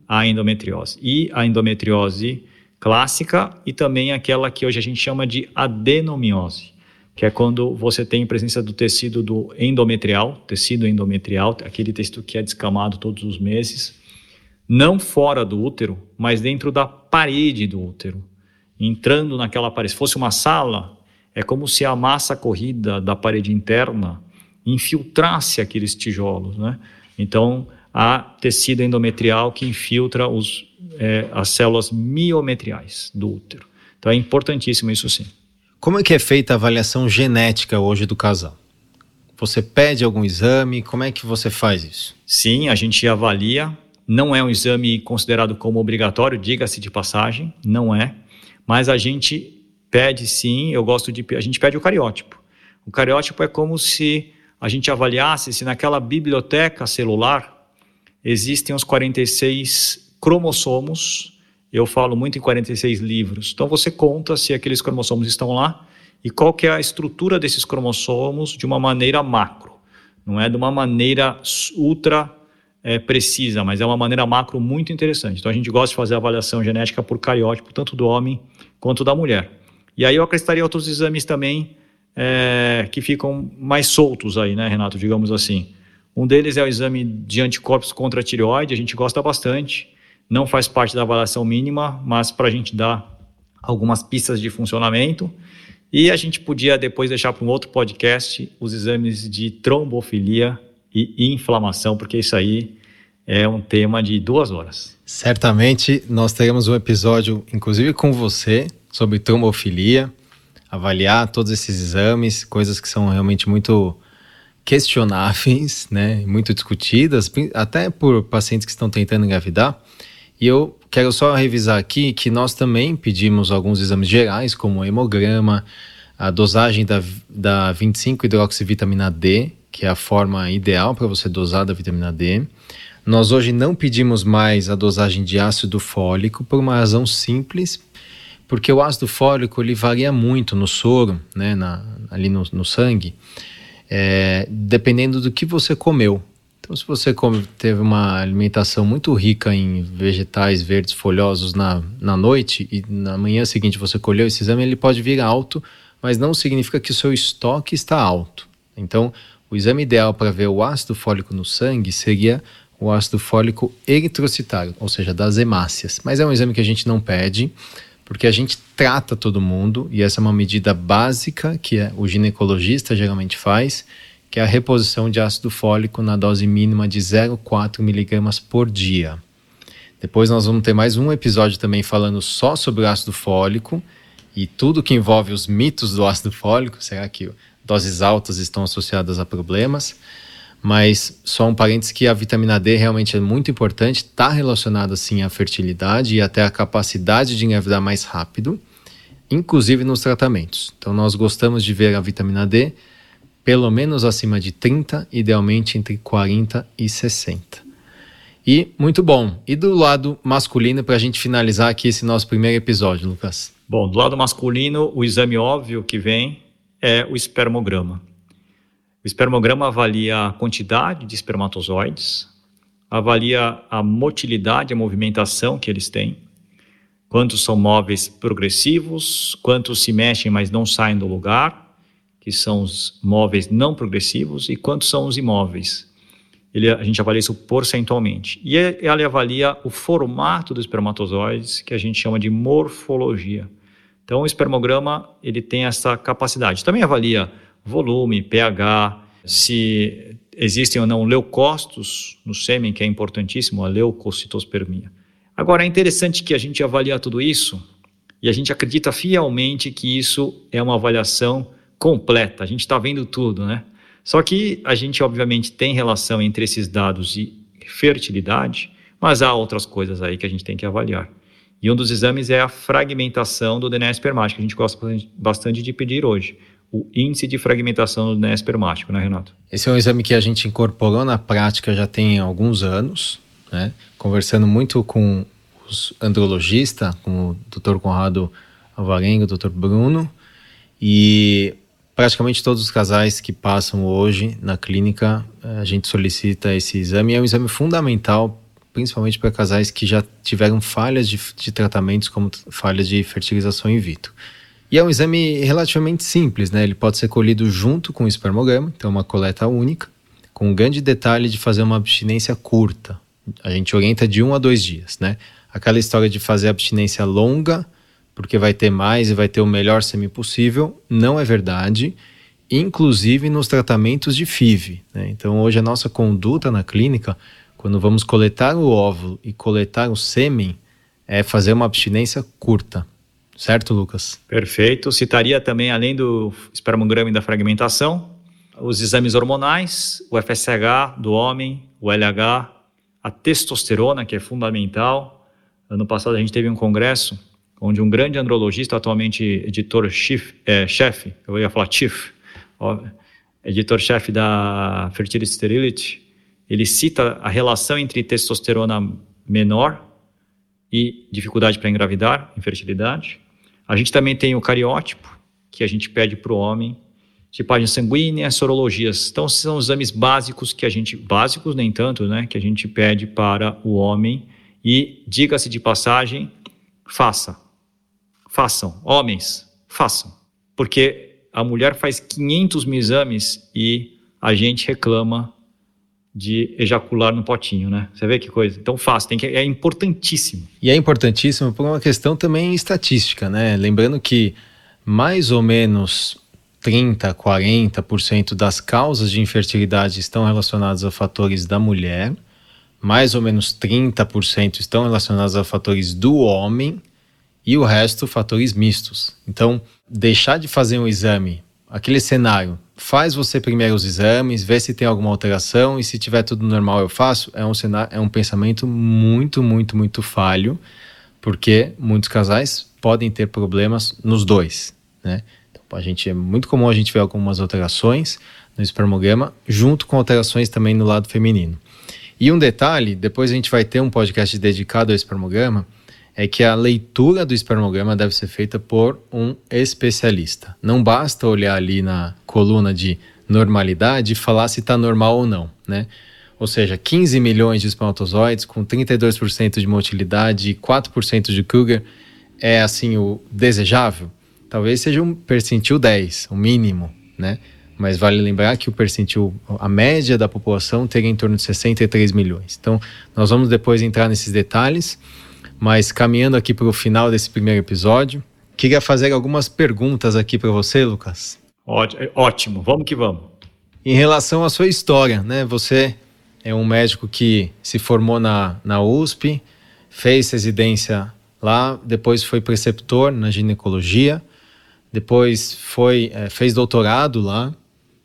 a endometriose. E a endometriose clássica e também aquela que hoje a gente chama de adenomiose, que é quando você tem presença do tecido do endometrial, tecido endometrial, aquele tecido que é descamado todos os meses, não fora do útero, mas dentro da parede do útero, entrando naquela parede. Se fosse uma sala, é como se a massa corrida da parede interna infiltrasse aqueles tijolos, né? Então, há tecido endometrial que infiltra os é, as células miometriais do útero. Então é importantíssimo isso sim. Como é que é feita a avaliação genética hoje do casal? Você pede algum exame? Como é que você faz isso? Sim, a gente avalia. Não é um exame considerado como obrigatório, diga-se de passagem, não é. Mas a gente pede sim, eu gosto de. A gente pede o cariótipo. O cariótipo é como se a gente avaliasse se naquela biblioteca celular existem os 46 cromossomos. Eu falo muito em 46 livros. Então você conta se aqueles cromossomos estão lá e qual que é a estrutura desses cromossomos de uma maneira macro. Não é de uma maneira ultra é, precisa, mas é uma maneira macro muito interessante. Então a gente gosta de fazer avaliação genética por cariótipo, tanto do homem quanto da mulher. E aí eu acrescentaria outros exames também é, que ficam mais soltos aí, né, Renato, digamos assim. Um deles é o exame de anticorpos contra a tireoide, a gente gosta bastante, não faz parte da avaliação mínima, mas para a gente dar algumas pistas de funcionamento. E a gente podia depois deixar para um outro podcast os exames de trombofilia e inflamação, porque isso aí é um tema de duas horas. Certamente nós teremos um episódio, inclusive com você, sobre trombofilia, avaliar todos esses exames, coisas que são realmente muito questionáveis, né, muito discutidas, até por pacientes que estão tentando engravidar. E eu quero só revisar aqui que nós também pedimos alguns exames gerais, como o hemograma, a dosagem da, da 25-hidroxivitamina D, que é a forma ideal para você dosar da vitamina D. Nós hoje não pedimos mais a dosagem de ácido fólico por uma razão simples, porque o ácido fólico ele varia muito no soro, né, na, ali no, no sangue, é, dependendo do que você comeu. Então, se você come, teve uma alimentação muito rica em vegetais verdes folhosos na, na noite e na manhã seguinte você colheu esse exame, ele pode vir alto, mas não significa que o seu estoque está alto. Então, o exame ideal para ver o ácido fólico no sangue seria o ácido fólico eritrocitário, ou seja, das hemácias. Mas é um exame que a gente não pede, porque a gente trata todo mundo, e essa é uma medida básica que é, o ginecologista geralmente faz, que é a reposição de ácido fólico na dose mínima de 0,4 miligramas por dia. Depois nós vamos ter mais um episódio também falando só sobre o ácido fólico e tudo que envolve os mitos do ácido fólico. Será que doses altas estão associadas a problemas? Mas só um parênteses que a vitamina D realmente é muito importante, está relacionada sim à fertilidade e até à capacidade de engravidar mais rápido, inclusive nos tratamentos. Então nós gostamos de ver a vitamina D pelo menos acima de 30, idealmente entre 40 e 60. E muito bom. E do lado masculino, para a gente finalizar aqui esse nosso primeiro episódio, Lucas? Bom, do lado masculino, o exame óbvio que vem é o espermograma. Espermograma avalia a quantidade de espermatozoides, avalia a motilidade, a movimentação que eles têm, quantos são móveis progressivos, quantos se mexem, mas não saem do lugar, que são os móveis não progressivos, e quantos são os imóveis. Ele, a gente avalia isso porcentualmente. E ele avalia o formato dos espermatozoides, que a gente chama de morfologia. Então, o espermograma ele tem essa capacidade. Também avalia volume, pH, se existem ou não leucócitos no sêmen, que é importantíssimo, a leucocitospermia. Agora, é interessante que a gente avalia tudo isso e a gente acredita fielmente que isso é uma avaliação completa, a gente está vendo tudo, né? Só que a gente, obviamente, tem relação entre esses dados e fertilidade, mas há outras coisas aí que a gente tem que avaliar. E um dos exames é a fragmentação do DNA espermático, que a gente gosta bastante de pedir hoje. O índice de fragmentação do DNA espermático, né, Renato? Esse é um exame que a gente incorporou na prática já tem alguns anos, né? Conversando muito com os andrologistas, com o Dr. Conrado Alvarenga, o Dr. Bruno, e praticamente todos os casais que passam hoje na clínica, a gente solicita esse exame. É um exame fundamental, principalmente para casais que já tiveram falhas de, de tratamentos, como falhas de fertilização in vitro. E é um exame relativamente simples, né? Ele pode ser colhido junto com o espermograma, então uma coleta única, com um grande detalhe de fazer uma abstinência curta. A gente orienta de um a dois dias, né? Aquela história de fazer abstinência longa porque vai ter mais e vai ter o melhor semi possível, não é verdade, inclusive nos tratamentos de FIV. Né? Então, hoje a nossa conduta na clínica, quando vamos coletar o óvulo e coletar o sêmen, é fazer uma abstinência curta. Certo, Lucas? Perfeito. Citaria também, além do espermograma e da fragmentação, os exames hormonais, o FSH do homem, o LH, a testosterona, que é fundamental. Ano passado a gente teve um congresso onde um grande andrologista, atualmente editor-chefe, é, eu ia falar chief, editor-chefe da Fertility Sterility, ele cita a relação entre testosterona menor e dificuldade para engravidar, infertilidade. A gente também tem o cariótipo, que a gente pede para o homem, tipagem sanguínea, sorologias. Então, são exames básicos que a gente, básicos nem tanto, né, que a gente pede para o homem. E, diga-se de passagem, faça. Façam. Homens, façam. Porque a mulher faz 500 mil exames e a gente reclama de ejacular no potinho, né? Você vê que coisa. Então faça, tem que é importantíssimo. E é importantíssimo por uma questão também estatística, né? Lembrando que mais ou menos 30, 40% das causas de infertilidade estão relacionadas a fatores da mulher, mais ou menos 30% estão relacionados a fatores do homem e o resto fatores mistos. Então, deixar de fazer um exame, aquele cenário, faz você primeiro os exames, vê se tem alguma alteração e se tiver tudo normal eu faço, é um cenário, é um pensamento muito, muito, muito falho, porque muitos casais podem ter problemas nos dois, né? Então, a gente é muito comum a gente ver algumas alterações no espermograma, junto com alterações também no lado feminino. E um detalhe, depois a gente vai ter um podcast dedicado ao espermograma, é que a leitura do espermograma deve ser feita por um especialista. Não basta olhar ali na coluna de normalidade e falar se está normal ou não, né? Ou seja, 15 milhões de espermatozoides com 32% de motilidade e 4% de Kruger é assim o desejável? Talvez seja um percentil 10, o mínimo, né? Mas vale lembrar que o percentil, a média da população teria em torno de 63 milhões. Então, nós vamos depois entrar nesses detalhes. Mas caminhando aqui para o final desse primeiro episódio, queria fazer algumas perguntas aqui para você, Lucas. Ótimo, vamos que vamos. Em relação à sua história, né? Você é um médico que se formou na, na USP, fez residência lá, depois foi preceptor na ginecologia, depois foi é, fez doutorado lá,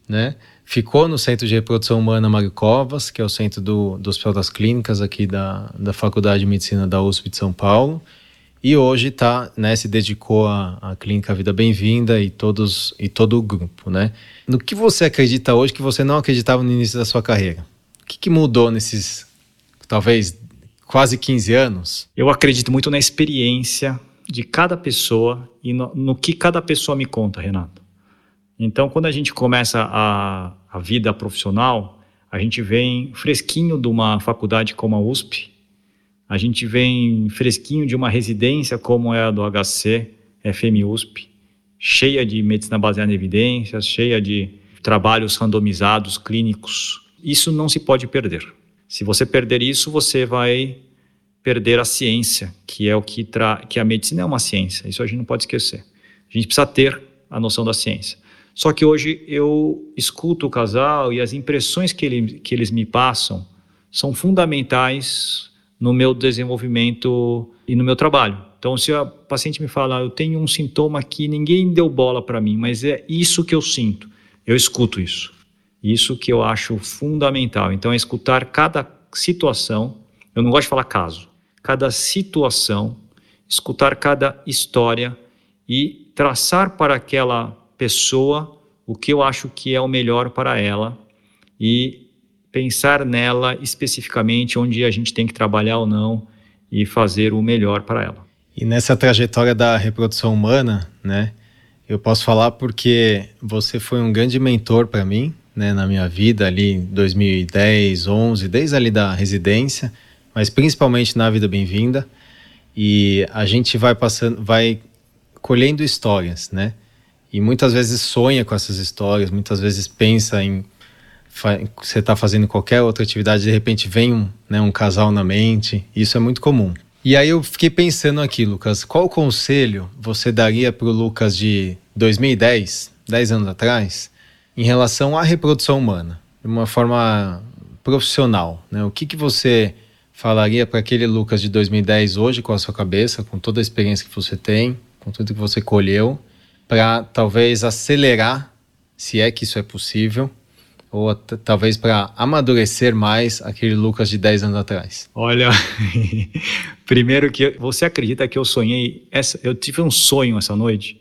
né? Ficou no Centro de Reprodução Humana Mário Covas, que é o centro do, do Hospital das Clínicas aqui da, da Faculdade de Medicina da USP de São Paulo. E hoje tá, né, se dedicou à, à Clínica Vida Bem-vinda e todos e todo o grupo, né? No que você acredita hoje que você não acreditava no início da sua carreira? O que, que mudou nesses, talvez, quase 15 anos? Eu acredito muito na experiência de cada pessoa e no, no que cada pessoa me conta, Renato. Então, quando a gente começa a, a vida profissional, a gente vem fresquinho de uma faculdade como a USP, a gente vem fresquinho de uma residência como é a do HC, FM USP, cheia de medicina baseada em evidências, cheia de trabalhos randomizados, clínicos. Isso não se pode perder. Se você perder isso, você vai perder a ciência, que é o que tra que a medicina é uma ciência. Isso a gente não pode esquecer. A gente precisa ter a noção da ciência. Só que hoje eu escuto o casal e as impressões que, ele, que eles me passam são fundamentais no meu desenvolvimento e no meu trabalho. Então, se a paciente me fala, eu tenho um sintoma que ninguém deu bola para mim, mas é isso que eu sinto, eu escuto isso. Isso que eu acho fundamental. Então, é escutar cada situação. Eu não gosto de falar caso. Cada situação, escutar cada história e traçar para aquela pessoa o que eu acho que é o melhor para ela e pensar nela especificamente onde a gente tem que trabalhar ou não e fazer o melhor para ela. E nessa trajetória da reprodução humana, né, eu posso falar porque você foi um grande mentor para mim, né, na minha vida ali em 2010, 11, desde ali da residência, mas principalmente na vida bem-vinda. E a gente vai passando, vai colhendo histórias, né? E muitas vezes sonha com essas histórias, muitas vezes pensa em você está fazendo qualquer outra atividade, de repente vem um, né, um casal na mente, isso é muito comum. E aí eu fiquei pensando aqui, Lucas, qual conselho você daria para o Lucas de 2010, 10 anos atrás, em relação à reprodução humana, de uma forma profissional? Né? O que, que você falaria para aquele Lucas de 2010 hoje com a sua cabeça, com toda a experiência que você tem, com tudo que você colheu, para talvez acelerar, se é que isso é possível, ou talvez para amadurecer mais aquele Lucas de 10 anos atrás? Olha, primeiro que você acredita que eu sonhei, essa, eu tive um sonho essa noite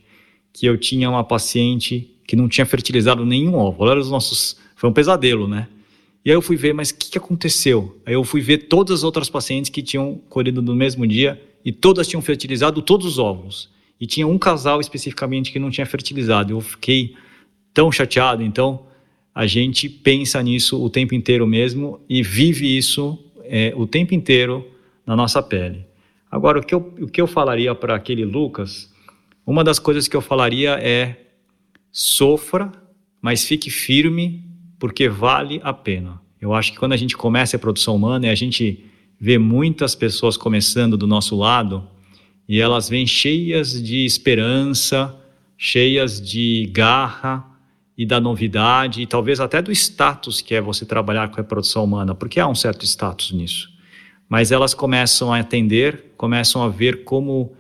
que eu tinha uma paciente que não tinha fertilizado nenhum óvulo. Olha os nossos, foi um pesadelo, né? E aí eu fui ver, mas o que, que aconteceu? Aí eu fui ver todas as outras pacientes que tinham colhido no mesmo dia e todas tinham fertilizado todos os óvulos. E tinha um casal especificamente que não tinha fertilizado. Eu fiquei tão chateado. Então, a gente pensa nisso o tempo inteiro mesmo e vive isso é, o tempo inteiro na nossa pele. Agora, o que eu, o que eu falaria para aquele Lucas, uma das coisas que eu falaria é sofra, mas fique firme porque vale a pena. Eu acho que quando a gente começa a produção humana e a gente vê muitas pessoas começando do nosso lado e elas vêm cheias de esperança, cheias de garra e da novidade e talvez até do status que é você trabalhar com a produção humana, porque há um certo status nisso. Mas elas começam a atender, começam a ver como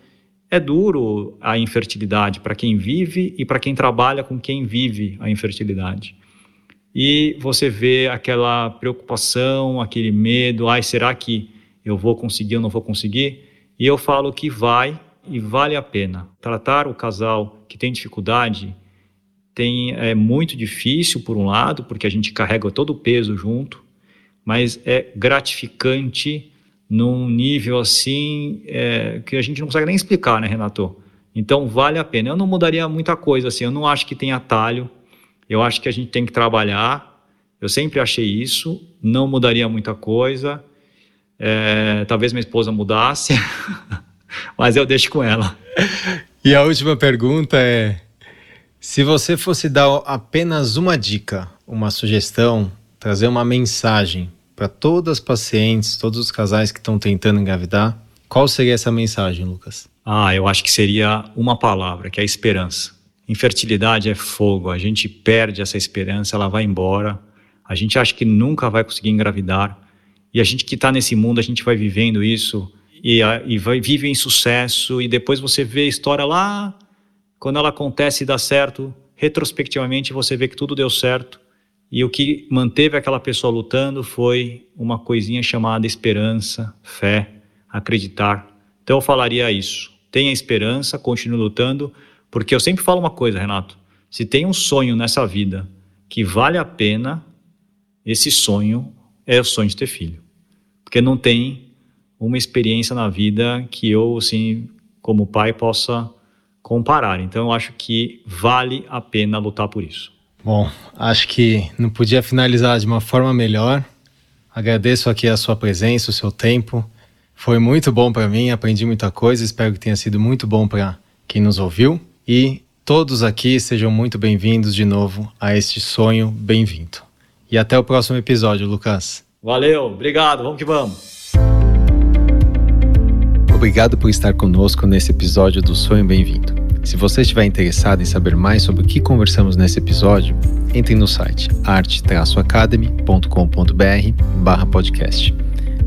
é duro a infertilidade para quem vive e para quem trabalha com quem vive a infertilidade e você vê aquela preocupação, aquele medo, ai, será que eu vou conseguir ou não vou conseguir? E eu falo que vai e vale a pena. Tratar o casal que tem dificuldade tem é muito difícil por um lado, porque a gente carrega todo o peso junto, mas é gratificante num nível assim é, que a gente não consegue nem explicar, né, Renato? Então vale a pena. Eu não mudaria muita coisa assim. Eu não acho que tem atalho eu acho que a gente tem que trabalhar. Eu sempre achei isso. Não mudaria muita coisa. É, talvez minha esposa mudasse, mas eu deixo com ela. E a última pergunta é: se você fosse dar apenas uma dica, uma sugestão, trazer uma mensagem para todas as pacientes, todos os casais que estão tentando engravidar, qual seria essa mensagem, Lucas? Ah, eu acho que seria uma palavra, que é a esperança. Infertilidade é fogo, a gente perde essa esperança, ela vai embora, a gente acha que nunca vai conseguir engravidar, e a gente que está nesse mundo, a gente vai vivendo isso e, e vai, vive em sucesso, e depois você vê a história lá, quando ela acontece e dá certo, retrospectivamente você vê que tudo deu certo, e o que manteve aquela pessoa lutando foi uma coisinha chamada esperança, fé, acreditar. Então eu falaria isso. Tenha esperança, continue lutando, porque eu sempre falo uma coisa, Renato: se tem um sonho nessa vida que vale a pena, esse sonho é o sonho de ter filho. Porque não tem uma experiência na vida que eu, assim, como pai, possa comparar. Então, eu acho que vale a pena lutar por isso. Bom, acho que não podia finalizar de uma forma melhor. Agradeço aqui a sua presença, o seu tempo. Foi muito bom para mim, aprendi muita coisa. Espero que tenha sido muito bom para quem nos ouviu. E todos aqui sejam muito bem-vindos de novo a este sonho bem-vindo. E até o próximo episódio, Lucas. Valeu, obrigado, vamos que vamos. Obrigado por estar conosco nesse episódio do Sonho Bem-vindo. Se você estiver interessado em saber mais sobre o que conversamos nesse episódio, entre no site arte-academy.com.br podcast.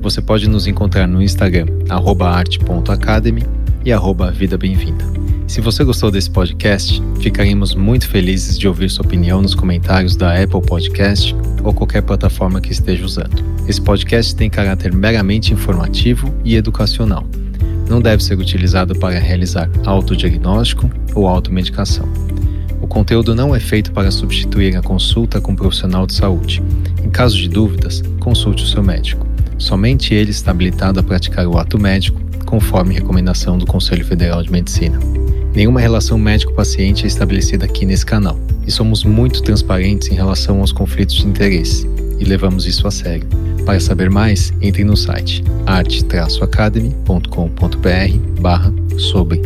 Você pode nos encontrar no Instagram, arte.academy e arroba Vida Bem-vinda. Se você gostou desse podcast, ficaremos muito felizes de ouvir sua opinião nos comentários da Apple Podcast ou qualquer plataforma que esteja usando. Esse podcast tem caráter meramente informativo e educacional. Não deve ser utilizado para realizar autodiagnóstico ou automedicação. O conteúdo não é feito para substituir a consulta com um profissional de saúde. Em caso de dúvidas, consulte o seu médico. Somente ele está habilitado a praticar o ato médico, conforme recomendação do Conselho Federal de Medicina. Nenhuma relação médico-paciente é estabelecida aqui nesse canal e somos muito transparentes em relação aos conflitos de interesse e levamos isso a sério. Para saber mais, entre no site arte-academy.com.br sobre